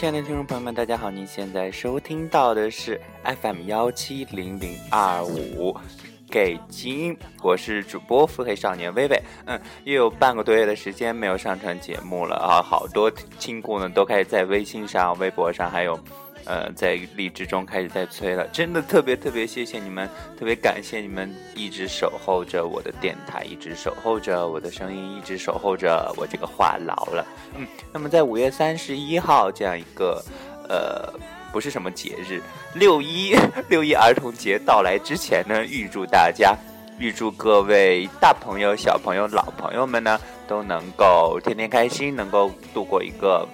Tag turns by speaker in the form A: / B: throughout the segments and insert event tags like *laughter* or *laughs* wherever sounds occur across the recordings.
A: 亲爱的听众朋友们，大家好！您现在收听到的是 FM 幺七零零二五，给金，我是主播腹黑少年微微。嗯，又有半个多月的时间没有上传节目了啊，好多亲故呢都开始在微信上、微博上还有。呃，在荔枝中开始在催了，真的特别特别谢谢你们，特别感谢你们一直守候着我的电台，一直守候着我的声音，一直守候着我这个话痨了。嗯，那么在五月三十一号这样一个呃，不是什么节日，六一六一儿童节到来之前呢，预祝大家，预祝各位大朋友、小朋友、老朋友们呢，都能够天天开心，能够度过一个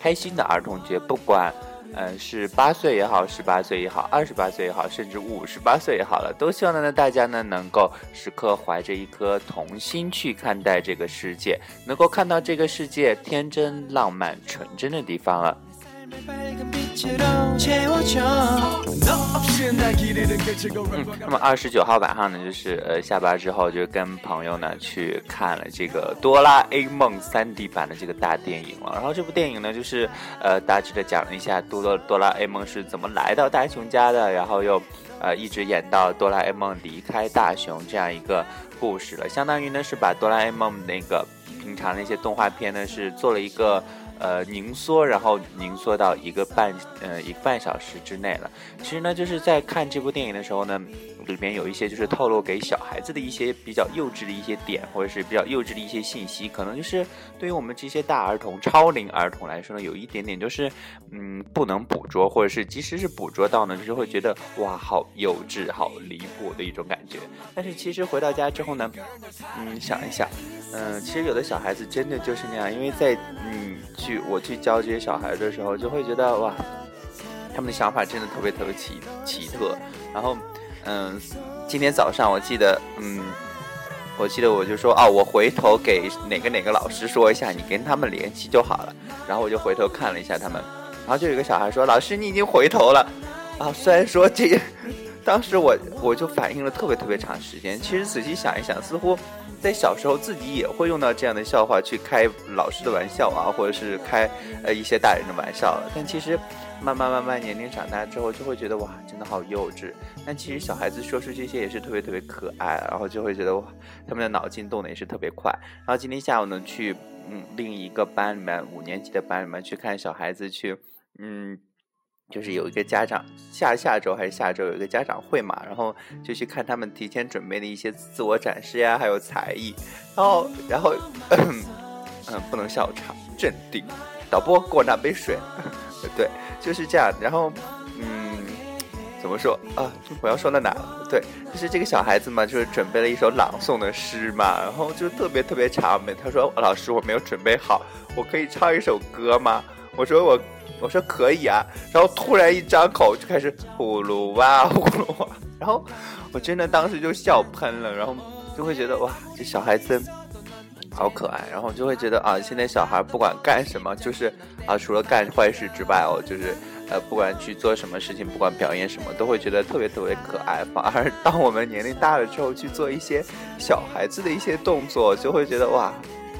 A: 开心的儿童节，不管。嗯，是八岁也好，十八岁也好，二十八岁也好，甚至五十八岁也好了，都希望呢，大家呢能够时刻怀着一颗童心去看待这个世界，能够看到这个世界天真、浪漫、纯真的地方了。嗯，那么二十九号晚上呢，就是呃下班之后，就跟朋友呢去看了这个《哆啦 A 梦》三 D 版的这个大电影了。然后这部电影呢，就是呃大致的讲了一下哆哆哆啦 A 梦是怎么来到大雄家的，然后又呃一直演到哆啦 A 梦离开大雄这样一个故事了。相当于呢是把哆啦 A 梦那个平常那些动画片呢是做了一个。呃，凝缩，然后凝缩到一个半，呃，一个半小时之内了。其实呢，就是在看这部电影的时候呢，里面有一些就是透露给小孩子的一些比较幼稚的一些点，或者是比较幼稚的一些信息，可能就是对于我们这些大儿童、超龄儿童来说呢，有一点点就是，嗯，不能捕捉，或者是即使是捕捉到呢，就是会觉得哇，好幼稚、好离谱的一种感觉。但是其实回到家之后呢，嗯，想一想，嗯，其实有的小孩子真的就是那样，因为在，嗯。去我去教这些小孩的时候，就会觉得哇，他们的想法真的特别特别奇奇特。然后，嗯，今天早上我记得，嗯，我记得我就说哦，我回头给哪个哪个老师说一下，你跟他们联系就好了。然后我就回头看了一下他们，然后就有一个小孩说：“老师，你已经回头了。”啊，虽然说这，*laughs* 当时我我就反应了特别特别长时间。其实仔细想一想，似乎。在小时候，自己也会用到这样的笑话去开老师的玩笑啊，或者是开呃一些大人的玩笑。但其实，慢慢慢慢年龄长大之后，就会觉得哇，真的好幼稚。但其实小孩子说出这些也是特别特别可爱，然后就会觉得哇，他们的脑筋动的也是特别快。然后今天下午呢，去嗯另一个班里面五年级的班里面去看小孩子去嗯。就是有一个家长下下周还是下周有一个家长会嘛，然后就去看他们提前准备的一些自我展示呀，还有才艺，然后然后 *clears throat* 嗯不能笑场，镇定。导播给我拿杯水，*laughs* 对，就是这样。然后嗯怎么说啊？我要说到哪？对，就是这个小孩子嘛，就是准备了一首朗诵的诗嘛，然后就特别特别长。他说老师我没有准备好，我可以唱一首歌吗？我说我。我说可以啊，然后突然一张口就开始呼噜哇呼噜哇，*laughs* 然后我真的当时就笑喷了，然后就会觉得哇，这小孩子好可爱，然后就会觉得啊，现在小孩不管干什么，就是啊，除了干坏事之外哦，就是呃，不管去做什么事情，不管表演什么，都会觉得特别特别可爱。反而当我们年龄大了之后，去做一些小孩子的一些动作，就会觉得哇，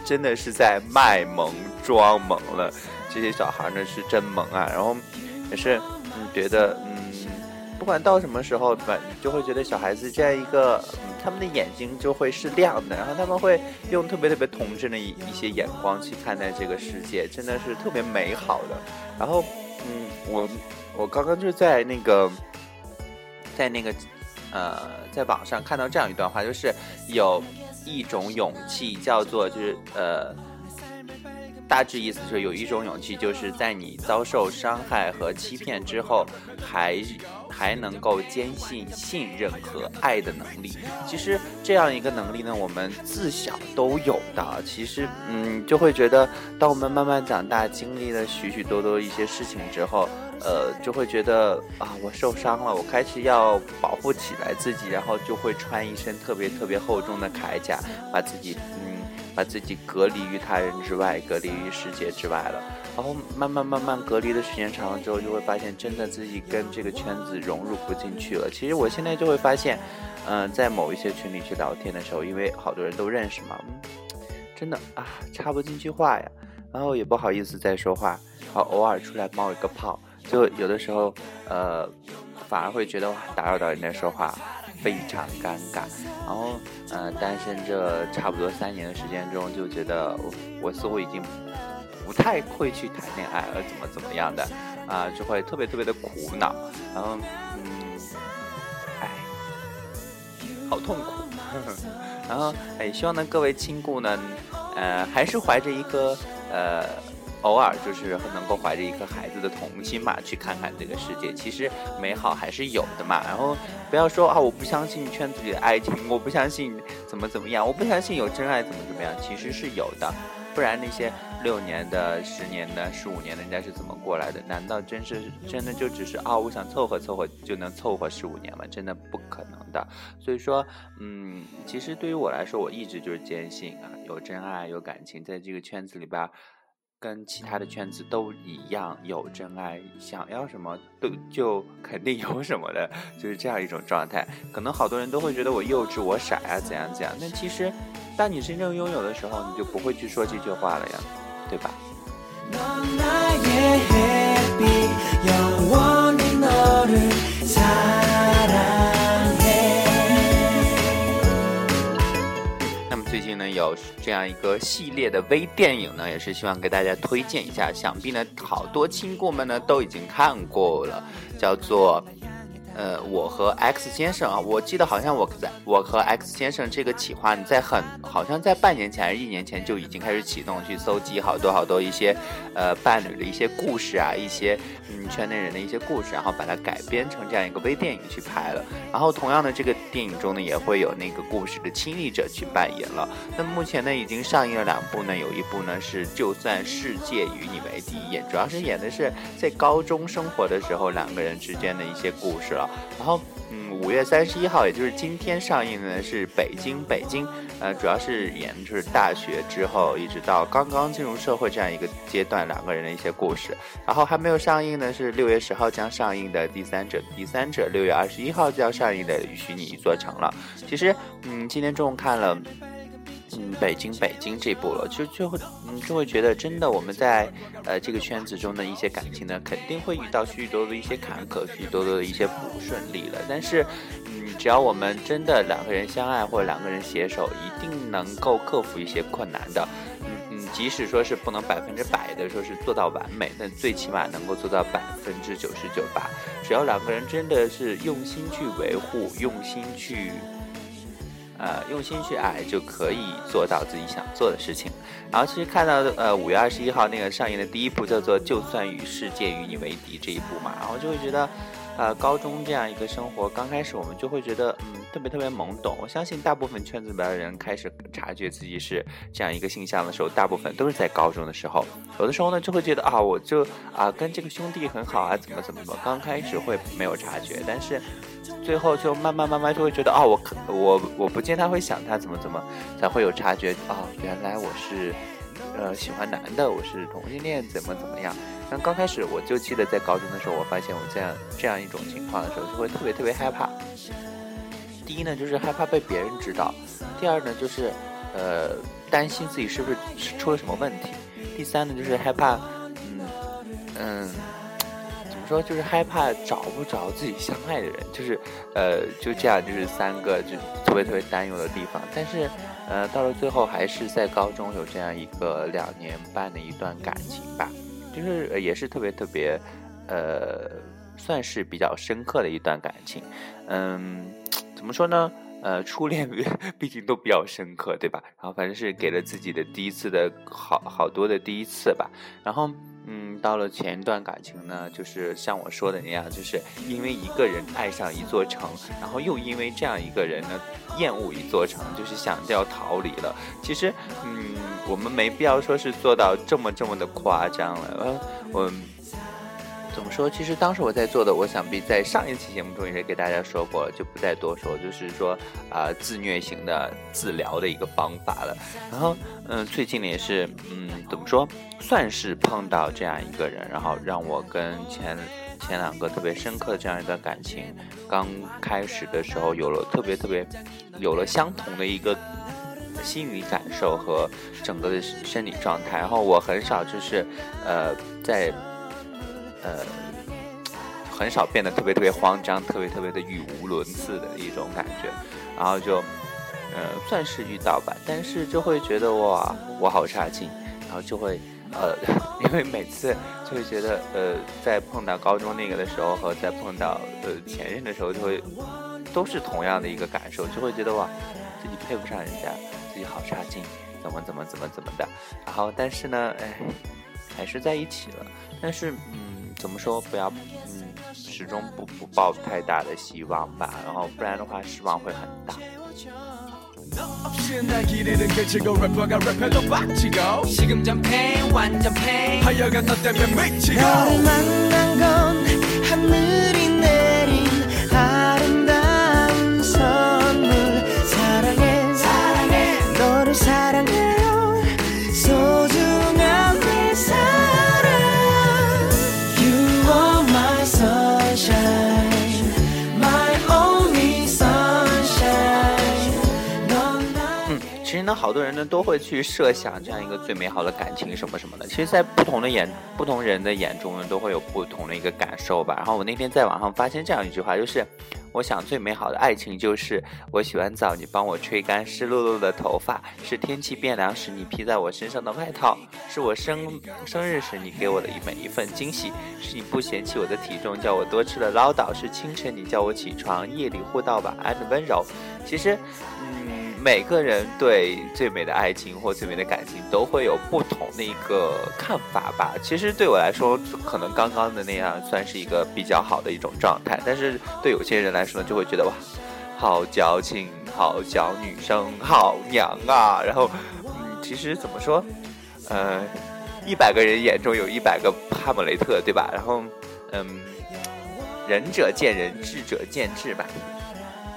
A: 真的是在卖萌装萌了。这些小孩呢是真萌啊，然后也是嗯觉得嗯不管到什么时候吧，就会觉得小孩子这样一个，他们的眼睛就会是亮的，然后他们会用特别特别童真的一一些眼光去看待这个世界，真的是特别美好的。然后嗯我我刚刚就在那个在那个呃在网上看到这样一段话，就是有一种勇气叫做就是呃。大致意思是有一种勇气，就是在你遭受伤害和欺骗之后，还还能够坚信信任和爱的能力。其实这样一个能力呢，我们自小都有的。其实，嗯，就会觉得，当我们慢慢长大，经历了许许多多一些事情之后，呃，就会觉得啊，我受伤了，我开始要保护起来自己，然后就会穿一身特别特别厚重的铠甲，把自己，嗯。把自己隔离于他人之外，隔离于世界之外了。然后慢慢慢慢隔离的时间长了之后，就会发现真的自己跟这个圈子融入不进去了。其实我现在就会发现，嗯，在某一些群里去聊天的时候，因为好多人都认识嘛，嗯真的啊，插不进去话呀。然后也不好意思再说话，好偶尔出来冒一个泡，就有的时候呃反而会觉得哇打扰到人家说话，非常尴尬。然后呃单身这差不多三年的时间中，就觉得我我似乎已经不太会去谈恋爱了，怎么怎么样的啊，就会特别特别的苦恼，然后嗯，哎，好痛苦。*laughs* 然后哎，希望呢各位亲故呢，呃，还是怀着一个呃，偶尔就是能够怀着一颗孩子的童心嘛，去看看这个世界，其实美好还是有的嘛。然后不要说啊，我不相信圈子里的爱情，我不相信怎么怎么样，我不相信有真爱怎么怎么样，其实是有的。不然那些六年的、十年的、十五年的，人家是怎么过来的？难道真是真的就只是啊？我想凑合凑合就能凑合十五年吗？真的不可能的。所以说，嗯，其实对于我来说，我一直就是坚信啊，有真爱、有感情，在这个圈子里边。跟其他的圈子都一样，有真爱，想要什么都就肯定有什么的，就是这样一种状态。可能好多人都会觉得我幼稚，我傻呀，怎样怎样。那其实，当你真正拥有的时候，你就不会去说这句话了呀，对吧？呢有这样一个系列的微电影呢，也是希望给大家推荐一下。想必呢好多亲故们呢都已经看过了，叫做。呃，我和 X 先生啊，我记得好像我在我和 X 先生这个企划，你在很好像在半年前还是一年前就已经开始启动，去搜集好多好多一些呃伴侣的一些故事啊，一些嗯圈内人的一些故事，然后把它改编成这样一个微电影去拍了。然后同样的，这个电影中呢也会有那个故事的亲历者去扮演了。那目前呢已经上映了两部呢，有一部呢是就算世界与你为敌，演主要是演的是在高中生活的时候两个人之间的一些故事了。然后，嗯，五月三十一号，也就是今天上映的是《北京北京》，呃，主要是演就是大学之后一直到刚刚进入社会这样一个阶段两个人的一些故事。然后还没有上映的是六月十号将上映的《第三者》，第三者六月二十一号就要上映的《与你一座城》了。其实，嗯，今天中午看了。嗯，北京北京这步了，就就会嗯就会觉得真的我们在呃这个圈子中的一些感情呢，肯定会遇到许许多多的一些坎坷，许许多多的一些不顺利了。但是，嗯，只要我们真的两个人相爱或者两个人携手，一定能够克服一些困难的。嗯嗯，即使说是不能百分之百的说是做到完美，但最起码能够做到百分之九十九吧。只要两个人真的是用心去维护，用心去。呃，用心去爱就可以做到自己想做的事情。然后其实看到呃五月二十一号那个上映的第一部叫做《就算与世界与你为敌》这一部嘛，然后就会觉得，呃，高中这样一个生活，刚开始我们就会觉得嗯特别特别懵懂。我相信大部分圈子里边的人开始察觉自己是这样一个形象的时候，大部分都是在高中的时候。有的时候呢就会觉得啊，我就啊跟这个兄弟很好啊，怎么怎么怎么，刚开始会没有察觉，但是。最后就慢慢慢慢就会觉得啊，我可我我不见他会想他怎么怎么才会有察觉啊，原来我是呃喜欢男的，我是同性恋，怎么怎么样？但刚开始我就记得在高中的时候，我发现我这样这样一种情况的时候，就会特别特别害怕。第一呢，就是害怕被别人知道；第二呢，就是呃担心自己是不是出了什么问题；第三呢，就是害怕嗯嗯。说就是害怕找不着自己相爱的人，就是，呃，就这样，就是三个就特别特别担忧的地方。但是，呃，到了最后还是在高中有这样一个两年半的一段感情吧，就是也是特别特别，呃，算是比较深刻的一段感情。嗯，怎么说呢？呃，初恋 *laughs* 毕竟都比较深刻，对吧？然后反正是给了自己的第一次的好好多的第一次吧，然后。嗯，到了前一段感情呢，就是像我说的那样，就是因为一个人爱上一座城，然后又因为这样一个人呢厌恶一座城，就是想要逃离了。其实，嗯，我们没必要说是做到这么这么的夸张了。嗯，我。怎么说？其实当时我在做的，我想必在上一期节目中也是给大家说过，就不再多说。就是说，啊，自虐型的自疗的一个方法了。然后，嗯，最近呢也是，嗯，怎么说，算是碰到这样一个人，然后让我跟前前两个特别深刻的这样一段感情，刚开始的时候有了特别特别，有了相同的一个。心理感受和整个的生理状态。然后我很少就是呃在呃很少变得特别特别慌张，特别特别的语无伦次的一种感觉。然后就呃算是遇到吧，但是就会觉得哇我好差劲，然后就会。呃，*laughs* 因为每次就会觉得，呃，在碰到高中那个的时候和在碰到呃前任的时候，就会都是同样的一个感受，就会觉得哇，自己配不上人家，自己好差劲，怎么怎么怎么怎么的。然后，但是呢，哎，还是在一起了。但是，嗯，怎么说，不要，嗯，始终不不抱太大的希望吧。然后，不然的话，失望会很大。好多人呢都会去设想这样一个最美好的感情什么什么的。其实，在不同的眼、不同人的眼中呢，都会有不同的一个感受吧。然后我那天在网上发现这样一句话，就是我想最美好的爱情就是我洗完澡你帮我吹干湿漉漉的头发，是天气变凉时你披在我身上的外套，是我生生日时你给我的一每一份惊喜，是你不嫌弃我的体重叫我多吃了唠叨，是清晨你叫我起床，夜里互道晚安的温柔。其实，嗯。每个人对最美的爱情或最美的感情都会有不同的一个看法吧。其实对我来说，可能刚刚的那样算是一个比较好的一种状态。但是对有些人来说呢，就会觉得哇，好矫情，好小女生，好娘啊。然后，嗯，其实怎么说，呃，一百个人眼中有一百个哈姆雷特，对吧？然后，嗯，仁者见仁，智者见智吧。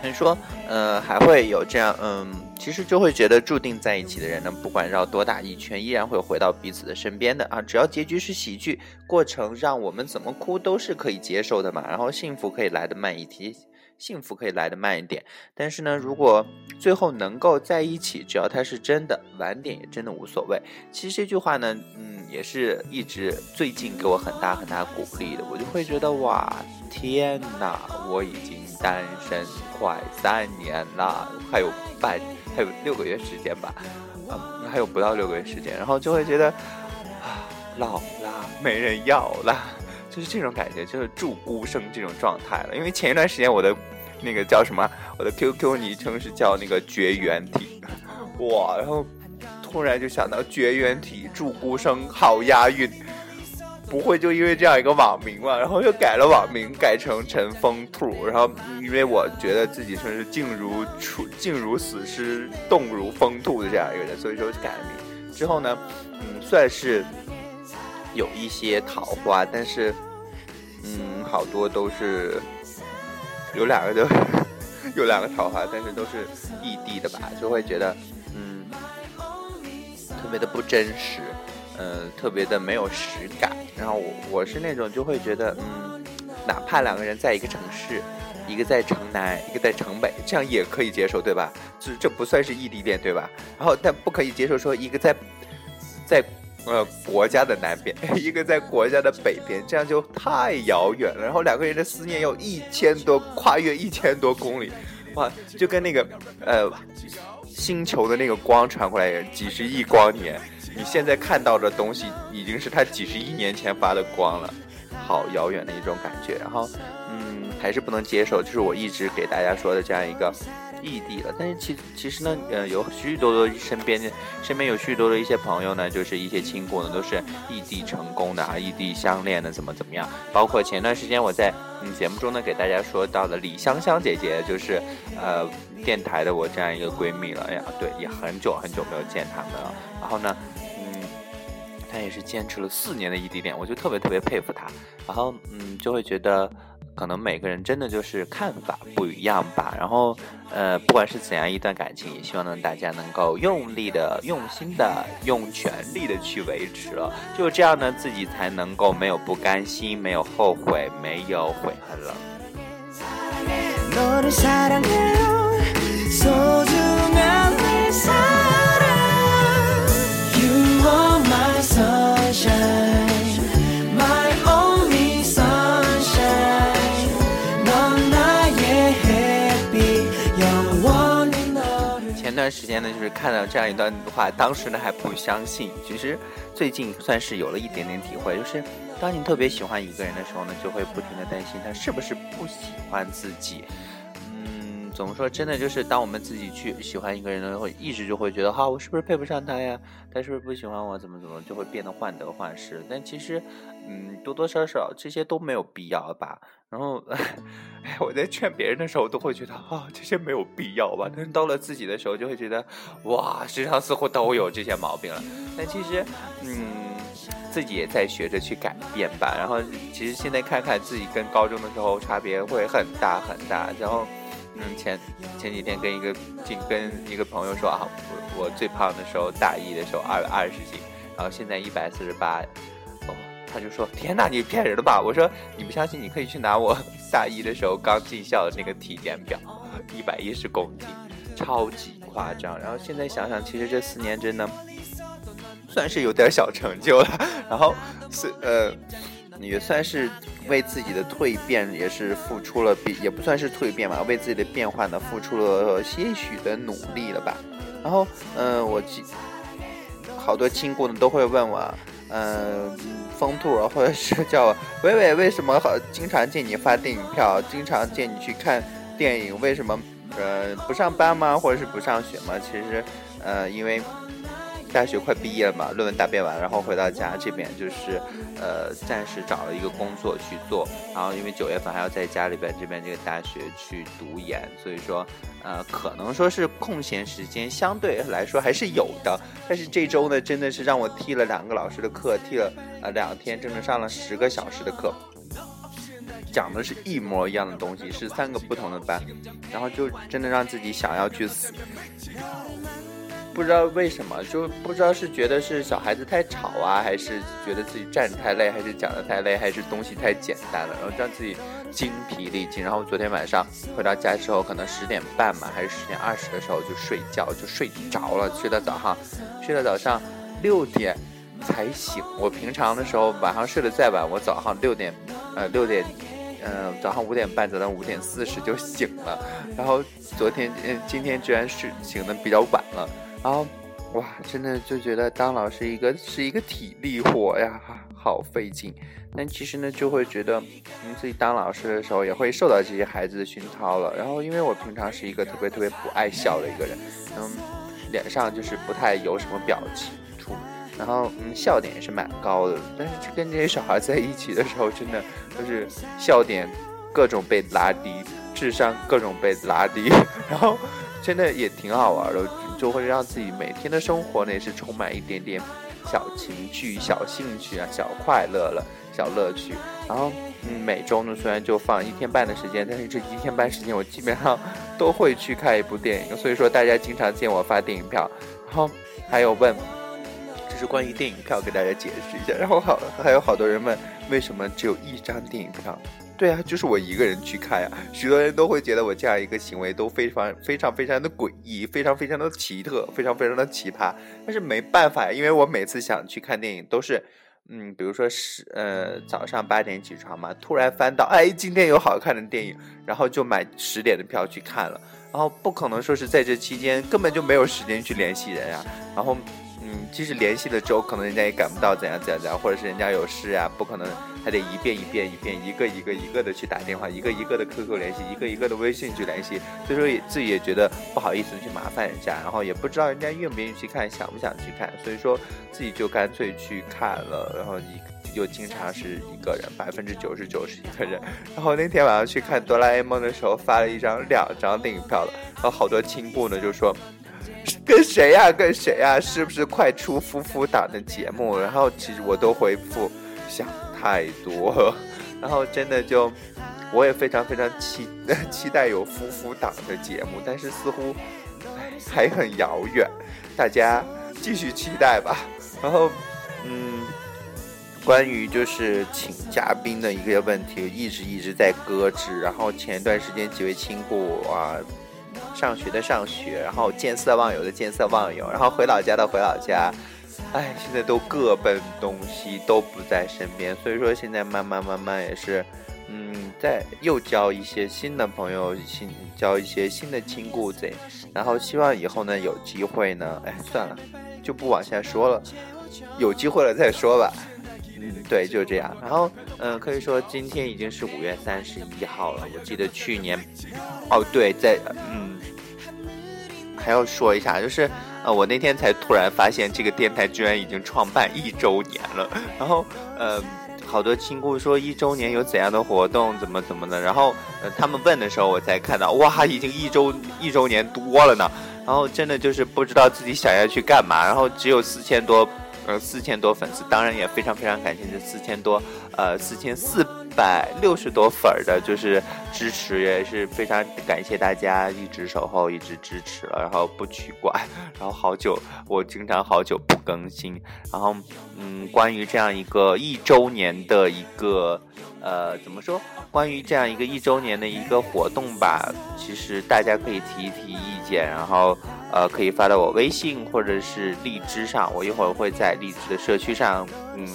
A: 你说，呃，还会有这样，嗯，其实就会觉得注定在一起的人呢，不管绕多大一圈，依然会回到彼此的身边的啊。只要结局是喜剧，过程让我们怎么哭都是可以接受的嘛。然后幸福可以来的慢一些，幸福可以来得慢一点。但是呢，如果最后能够在一起，只要它是真的，晚点也真的无所谓。其实这句话呢，嗯，也是一直最近给我很大很大鼓励的。我就会觉得哇，天哪，我已经单身。快三年了，还有半，还有六个月时间吧，嗯，还有不到六个月时间，然后就会觉得啊，老了，没人要了，就是这种感觉，就是祝孤生这种状态了。因为前一段时间我的那个叫什么，我的 QQ 昵称是叫那个绝缘体，哇，然后突然就想到绝缘体祝孤生，好押韵。不会就因为这样一个网名嘛，然后又改了网名，改成陈风兔。然后因为我觉得自己算是静如处静如死尸，动如风兔的这样一个人，所以说改了名。之后呢，嗯，算是有一些桃花，但是嗯，好多都是有两个都 *laughs* 有两个桃花，但是都是异地的吧，就会觉得嗯，特别的不真实。呃，特别的没有实感。然后我我是那种就会觉得，嗯，哪怕两个人在一个城市，一个在城南，一个在城北，这样也可以接受，对吧？这这不算是异地恋，对吧？然后但不可以接受说一个在在呃国家的南边，*laughs* 一个在国家的北边，这样就太遥远了。然后两个人的思念要一千多，跨越一千多公里，哇，就跟那个呃星球的那个光传过来一样，几十亿光年。你现在看到的东西已经是他几十亿年前发的光了，好遥远的一种感觉。然后，嗯，还是不能接受，就是我一直给大家说的这样一个异地了。但是其其实呢，呃，有许许多多身边的身边有许许多的一些朋友呢，就是一些亲故呢，都是异地成功的啊，异地相恋的怎么怎么样。包括前段时间我在嗯节目中呢给大家说到的李香香姐姐，就是呃电台的我这样一个闺蜜了。哎呀，对，也很久很久没有见他们了。然后呢。嗯，她也是坚持了四年的异地恋，我就特别特别佩服她。然后，嗯，就会觉得，可能每个人真的就是看法不一样吧。然后，呃，不管是怎样一段感情，也希望呢大家能够用力的、用心的、用全力的去维持了。就这样呢，自己才能够没有不甘心，没有后悔，没有悔恨了。时间呢，就是看到这样一段话，当时呢还不相信，其实最近算是有了一点点体会，就是当你特别喜欢一个人的时候呢，就会不停的担心他是不是不喜欢自己。怎么说？真的就是当我们自己去喜欢一个人的时候，一直就会觉得，哈，我是不是配不上他呀？他是不是不喜欢我？怎么怎么就会变得患得患失？但其实，嗯，多多少少这些都没有必要吧。然后，*laughs* 哎，我在劝别人的时候，都会觉得啊，这些没有必要吧。但是到了自己的时候，就会觉得，哇，身上似乎都有这些毛病了。但其实，嗯，自己也在学着去改变吧。然后，其实现在看看自己跟高中的时候差别会很大很大。然后，嗯，前前几天跟一个跟跟一个朋友说啊，我我最胖的时候大一的时候二二十斤，然后现在一百四十八。哦他就说：“天哪，你骗人的吧？”我说：“你不相信，你可以去拿我 *laughs* 大一的时候刚进校的那个体检表，一百一十公斤，超级夸张。然后现在想想，其实这四年真的算是有点小成就了。*laughs* 然后是呃，也算是为自己的蜕变也是付出了，比也不算是蜕变吧，为自己的变化呢付出了些许的努力了吧。然后嗯，我记好多亲故呢都会问我，嗯。”疯兔啊，或者是叫我伟伟，为什么好经常见你发电影票，经常见你去看电影？为什么呃不上班吗？或者是不上学吗？其实呃因为。大学快毕业了嘛，论文答辩完，然后回到家这边就是，呃，暂时找了一个工作去做，然后因为九月份还要在家里边这边这个大学去读研，所以说，呃，可能说是空闲时间相对来说还是有的，但是这周呢，真的是让我替了两个老师的课，替了呃两天，整整上了十个小时的课，讲的是一模一样的东西，是三个不同的班，然后就真的让自己想要去死。不知道为什么，就不知道是觉得是小孩子太吵啊，还是觉得自己站着太累，还是讲的太累，还是东西太简单了，然后让自己精疲力尽。然后昨天晚上回到家之后，可能十点半嘛，还是十点二十的时候就睡觉，就睡着了，睡到早上，睡到早上六点才醒。我平常的时候晚上睡得再晚，我早上六点，呃六点，嗯早上五点半，早上五点四十就醒了。然后昨天，嗯今天居然是醒的比较晚了。然后，哇，真的就觉得当老师一个是一个体力活呀，好费劲。但其实呢，就会觉得，嗯，自己当老师的时候也会受到这些孩子的熏陶了。然后，因为我平常是一个特别特别不爱笑的一个人，嗯，脸上就是不太有什么表情出，然后，嗯，笑点也是蛮高的。但是跟这些小孩在一起的时候，真的就是笑点各种被拉低，智商各种被拉低，*laughs* 然后真的也挺好玩的。就会让自己每天的生活呢，也是充满一点点小情趣、小兴趣啊、小快乐了、小乐趣。然后，嗯，每周呢虽然就放一天半的时间，但是这一天半时间我基本上都会去看一部电影。所以说，大家经常见我发电影票，然后还有问，这是关于电影票，给大家解释一下。然后好，还有好多人问，为什么只有一张电影票？对啊，就是我一个人去看呀。许多人都会觉得我这样一个行为都非常非常非常的诡异，非常非常的奇特，非常非常的奇葩。但是没办法，因为我每次想去看电影都是，嗯，比如说是呃早上八点起床嘛，突然翻到哎今天有好看的电影，然后就买十点的票去看了。然后不可能说是在这期间根本就没有时间去联系人啊。然后嗯，即使联系了之后，可能人家也赶不到怎样怎样怎样，或者是人家有事啊，不可能。还得一遍一遍一遍，一个一个一个的去打电话，一个一个的 QQ 联系，一个一个的微信去联系。所以说也自己也觉得不好意思去麻烦人家，然后也不知道人家愿不愿意去看，想不想去看。所以说自己就干脆去看了，然后你就经常是一个人，百分之九十九是一个人。*laughs* 然后那天晚上去看哆啦 A 梦的时候，发了一张两张电影票了，然后好多亲故呢就说跟谁呀跟谁呀，是不是快出夫妇档的节目？然后其实我都回复想。太多，然后真的就，我也非常非常期 *laughs* 期待有夫妇档的节目，但是似乎还很遥远，大家继续期待吧。然后，嗯，关于就是请嘉宾的一个问题，一直一直在搁置。然后前一段时间几位亲故啊，上学的上学，然后见色忘友的见色忘友，然后回老家的回老家。哎，现在都各奔东西，都不在身边，所以说现在慢慢慢慢也是，嗯，在又交一些新的朋友，新交一些新的亲故子，然后希望以后呢有机会呢，哎，算了，就不往下说了，有机会了再说吧。嗯，对，就这样。然后，嗯，可以说今天已经是五月三十一号了。我记得去年，哦，对，在，嗯，还要说一下，就是，呃，我那天才突然发现这个电台居然已经创办一周年了。然后，呃。好多亲故说一周年有怎样的活动，怎么怎么的，然后呃他们问的时候，我才看到哇，已经一周一周年多了呢。然后真的就是不知道自己想要去干嘛，然后只有四千多，呃四千多粉丝，当然也非常非常感谢这四千多，呃四千四。百六十多粉儿的，就是支持，也是非常感谢大家一直守候，一直支持了，然后不取关，然后好久我经常好久不更新，然后嗯，关于这样一个一周年的一个呃怎么说？关于这样一个一周年的一个活动吧，其实大家可以提一提意见，然后呃可以发到我微信或者是荔枝上，我一会儿会在荔枝的社区上嗯。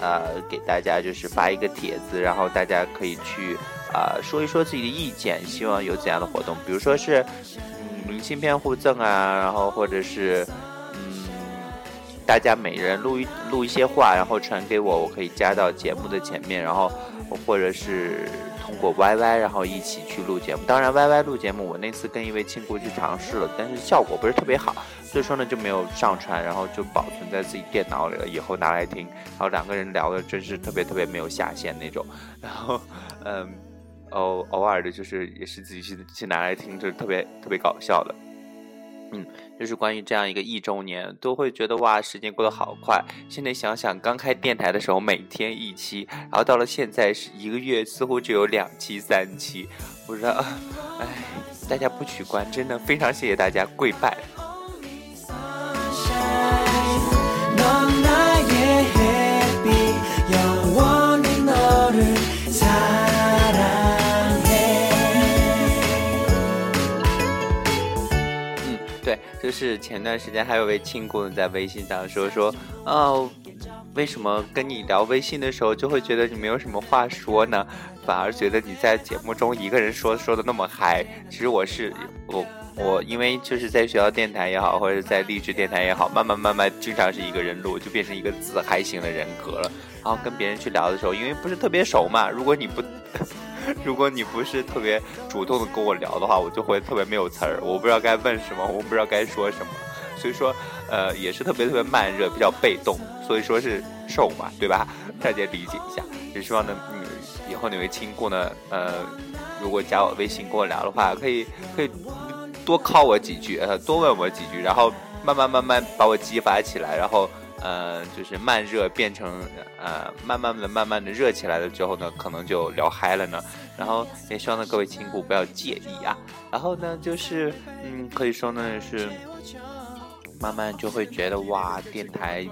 A: 呃，给大家就是发一个帖子，然后大家可以去啊说一说自己的意见，希望有怎样的活动，比如说是嗯明信片互赠啊，然后或者是嗯大家每人录一录一些话，然后传给我，我可以加到节目的前面，然后或者是。通过 YY，然后一起去录节目。当然，YY 录节目，我那次跟一位亲姑去尝试了，但是效果不是特别好，所以说呢就没有上传，然后就保存在自己电脑里了，以后拿来听。然后两个人聊的真是特别特别没有下限那种。*laughs* 然后，嗯，偶偶尔的就是也是自己去去拿来听，就是特别特别搞笑的。嗯，就是关于这样一个一周年，都会觉得哇，时间过得好快。现在想想，刚开电台的时候每天一期，然后到了现在是一个月似乎只有两期、三期，不知道，哎，大家不取关，真的非常谢谢大家，跪拜。就是前段时间还有位亲故在微信上说说，哦，为什么跟你聊微信的时候就会觉得你没有什么话说呢？反而觉得你在节目中一个人说说的那么嗨。其实我是我我因为就是在学校电台也好，或者在励志电台也好，慢慢慢慢经常是一个人录，就变成一个自嗨型的人格了。然后跟别人去聊的时候，因为不是特别熟嘛，如果你不。*laughs* 如果你不是特别主动的跟我聊的话，我就会特别没有词儿，我不知道该问什么，我不知道该说什么，所以说，呃，也是特别特别慢热，比较被动，所以说是瘦嘛，*laughs* 对吧？大家理解一下。也希望呢，以后哪位亲故呢，呃，如果加我微信跟我聊的话，可以可以多靠我几句，呃，多问我几句，然后慢慢慢慢把我激发起来，然后。呃，就是慢热变成呃，慢慢的、慢慢的热起来了之后呢，可能就聊嗨了呢。然后也希望呢各位亲故不要介意啊。然后呢，就是嗯，可以说呢是。慢慢就会觉得哇，电台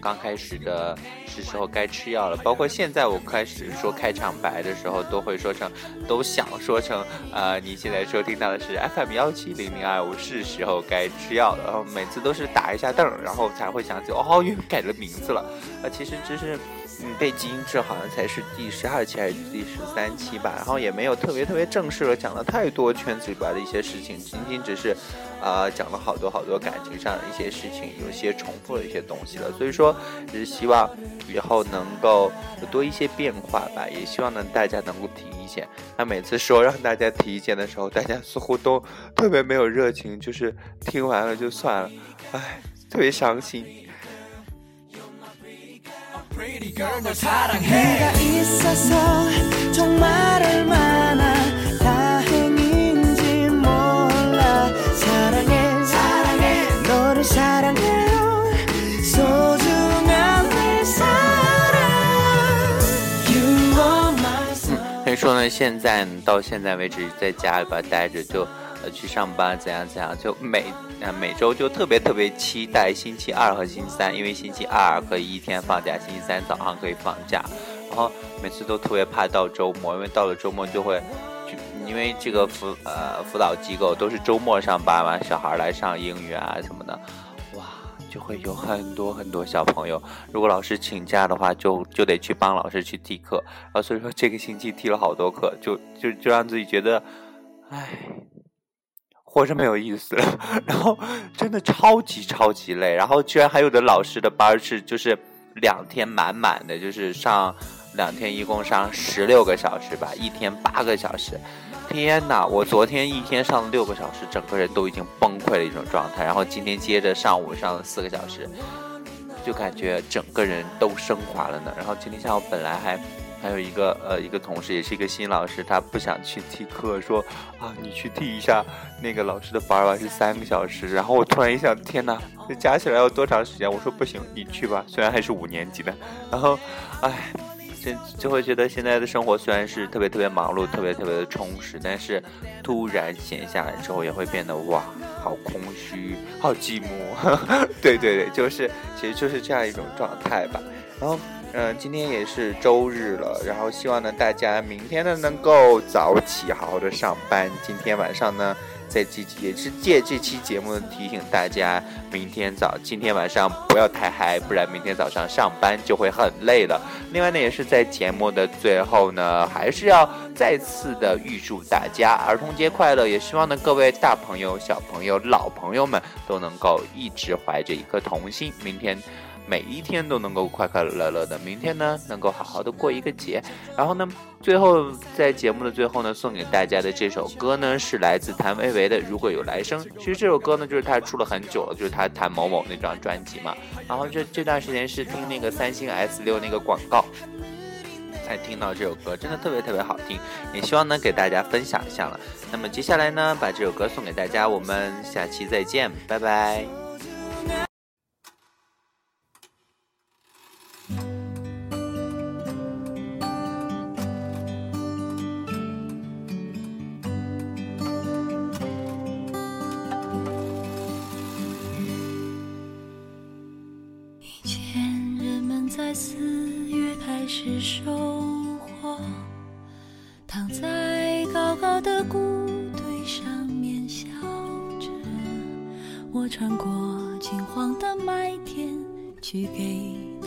A: 刚开始的是时候该吃药了。包括现在我开始说开场白的时候，都会说成，都想说成，呃，你现在收听到的是 FM 幺七零零二五，是时候该吃药了。然后每次都是打一下凳，然后才会想起，哦，又改了名字了。呃，其实这是。嗯，被基因治好像才是第十二期还是第十三期吧，然后也没有特别特别正式的讲了太多圈子里边的一些事情，仅仅只是，啊，讲了好多好多感情上的一些事情，有些重复的一些东西了。所以说，只是希望以后能够多一些变化吧，也希望呢大家能够提意见。那每次说让大家提意见的时候，大家似乎都特别没有热情，就是听完了就算了，唉，特别伤心。*laughs* 所以说呢，现在到现在为止，在家里边待着就。呃，去上班怎样怎样，就每呃每周就特别特别期待星期二和星期三，因为星期二可以一天放假，星期三早上可以放假。然后每次都特别怕到周末，因为到了周末就会，就因为这个辅呃辅导机构都是周末上班嘛，小孩来上英语啊什么的，哇，就会有很多很多小朋友。如果老师请假的话，就就得去帮老师去替课。啊，所以说这个星期替了好多课，就就就让自己觉得，唉，活着没有意思。*laughs* 然后真的超级超级累。然后居然还有的老师的班是就是两天满满的，就是上两天，一共上十六个小时吧，一天八个小时。天呐，我昨天一天上了六个小时，整个人都已经崩溃的一种状态。然后今天接着上午上了四个小时，就感觉整个人都升华了呢。然后今天下午本来还还有一个呃一个同事，也是一个新老师，他不想去替课，说啊你去替一下那个老师的班吧，是三个小时。然后我突然一想，天呐，这加起来要多长时间？我说不行，你去吧，*laughs* 虽然还是五年级的。然后，唉。就就会觉得现在的生活虽然是特别特别忙碌，特别特别的充实，但是突然闲下来之后，也会变得哇，好空虚，好寂寞。*laughs* 对对对，就是其实就是这样一种状态吧。然后，嗯，今天也是周日了，然后希望呢大家明天呢能够早起，好好的上班。今天晚上呢。在这也是借这期节目提醒大家，明天早今天晚上不要太嗨，不然明天早上上班就会很累了。另外呢，也是在节目的最后呢，还是要再次的预祝大家儿童节快乐，也希望呢各位大朋友、小朋友、老朋友们都能够一直怀着一颗童心，明天。每一天都能够快快乐乐的，明天呢能够好好的过一个节。然后呢，最后在节目的最后呢，送给大家的这首歌呢是来自谭维维的《如果有来生》。其实这首歌呢就是他出了很久了，就是他弹某某那张专辑嘛。然后这这段时间是听那个三星 S 六那个广告，才听到这首歌，真的特别特别好听。也希望能给大家分享一下了。那么接下来呢，把这首歌送给大家，我们下期再见，拜拜。
B: 是收获，躺在高高的谷堆上面笑着。我穿过金黄的麦田，去给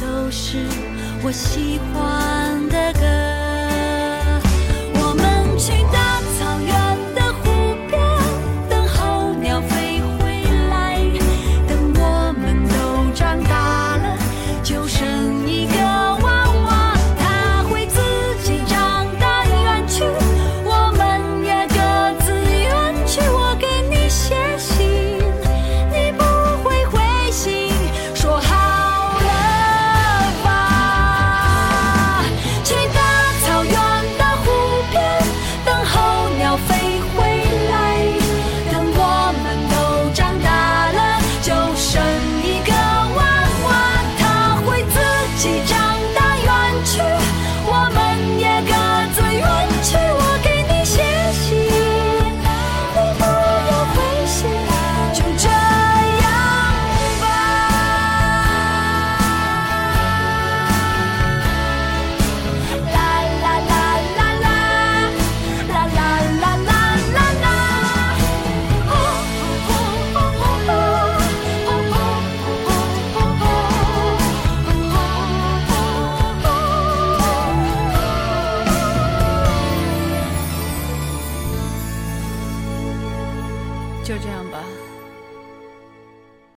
B: 都是我喜欢的歌，我们去